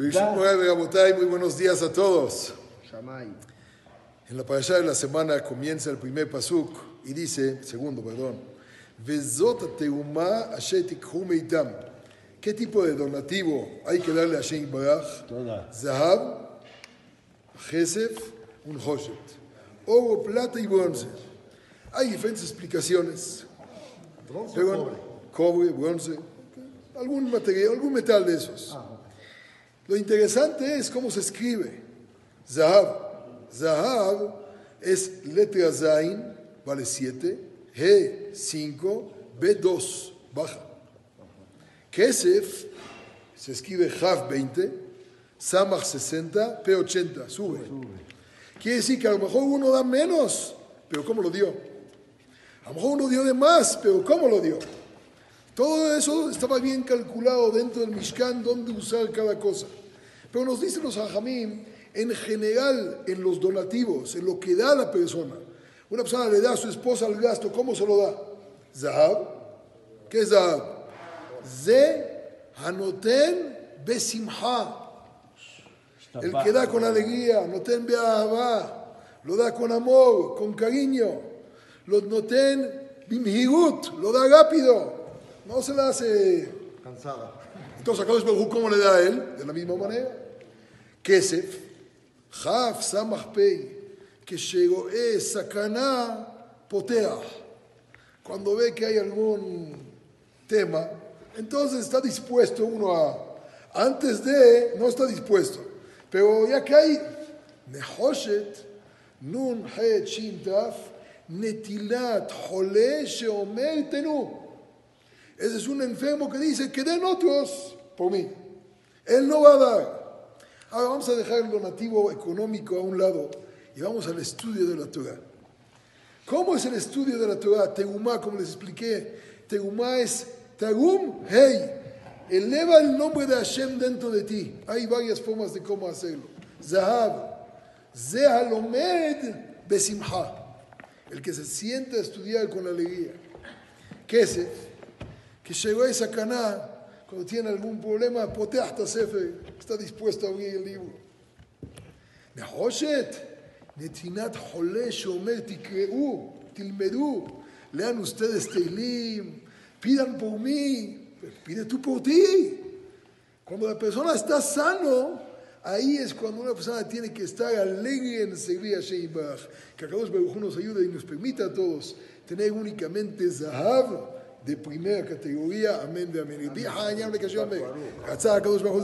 Muy buenos días a todos. En la parasha de la semana comienza el primer pasuk y dice, segundo, perdón. ¿Qué tipo de donativo hay que darle a Hashem Baraj? Zahab, Gesef, un Hoshet. Oro, plata y bronce. Hay diferentes explicaciones. Bronce Pero, cobre, bronce, algún material, algún metal de esos. Ah, Lo interesante es cómo se escribe. Zahab. Zahab es letra Zain, vale 7, He 5, B 2, baja. Kesef se escribe Jav 20, Samach 60, P 80, sube. Quiere decir que a lo mejor uno da menos, pero ¿cómo lo dio? A lo mejor uno dio de más, pero ¿cómo lo dio? Todo eso estaba bien calculado dentro del Mishkan, dónde usar cada cosa. Pero nos dicen los hajamim, en general, en los donativos, en lo que da la persona. Una persona le da a su esposa el gasto, ¿cómo se lo da? Zahab. ¿Qué es Zahab? Ze hanoten besimha. El que da con alegría, noten be'ahava, lo da con amor, con cariño. Lo noten bimhirut, lo da rápido. No se la hace cansada. Entonces, Akadosh Baruj ¿cómo le da a él? De la misma manera. Kesef, Jaf, Samach Pei, que llegó es Sakana, Potea. Cuando ve que hay algún tema, entonces está dispuesto uno a. Antes de, no está dispuesto. Pero ya que hay Nehoshet, Nun, Het, Shin, Taf, Netilat, Jole, Sheomer, Tenu. Ese es un enfermo que dice que den otros por mí. Él no va a dar. Ahora vamos a dejar el donativo económico a un lado y vamos al estudio de la Torah. ¿Cómo es el estudio de la Torah? Tegumá, como les expliqué. Tegumá es Tegum, hey. Eleva el nombre de Hashem dentro de ti. Hay varias formas de cómo hacerlo. Zahab. Zehalomed besimha. El que se siente a estudiar con alegría. Kesef que llegó a esa caná, cuando tiene algún problema, potea hasta Sefe, está dispuesto a abrir el libro. Nehoshet, Netinat Hole Shomer Tikreu, Tilmedu, lean ustedes Teilim, pidan por mí, pide tú por ti. Cuando la persona está sano, ahí es cuando una persona tiene que estar alegre en seguir a Sheibach. Que Akadosh Baruj nos ayude y nos permita a todos tener únicamente Zahab de primera categoría, amén de amén. Y dijo, rצה הקדוש ברוך הוא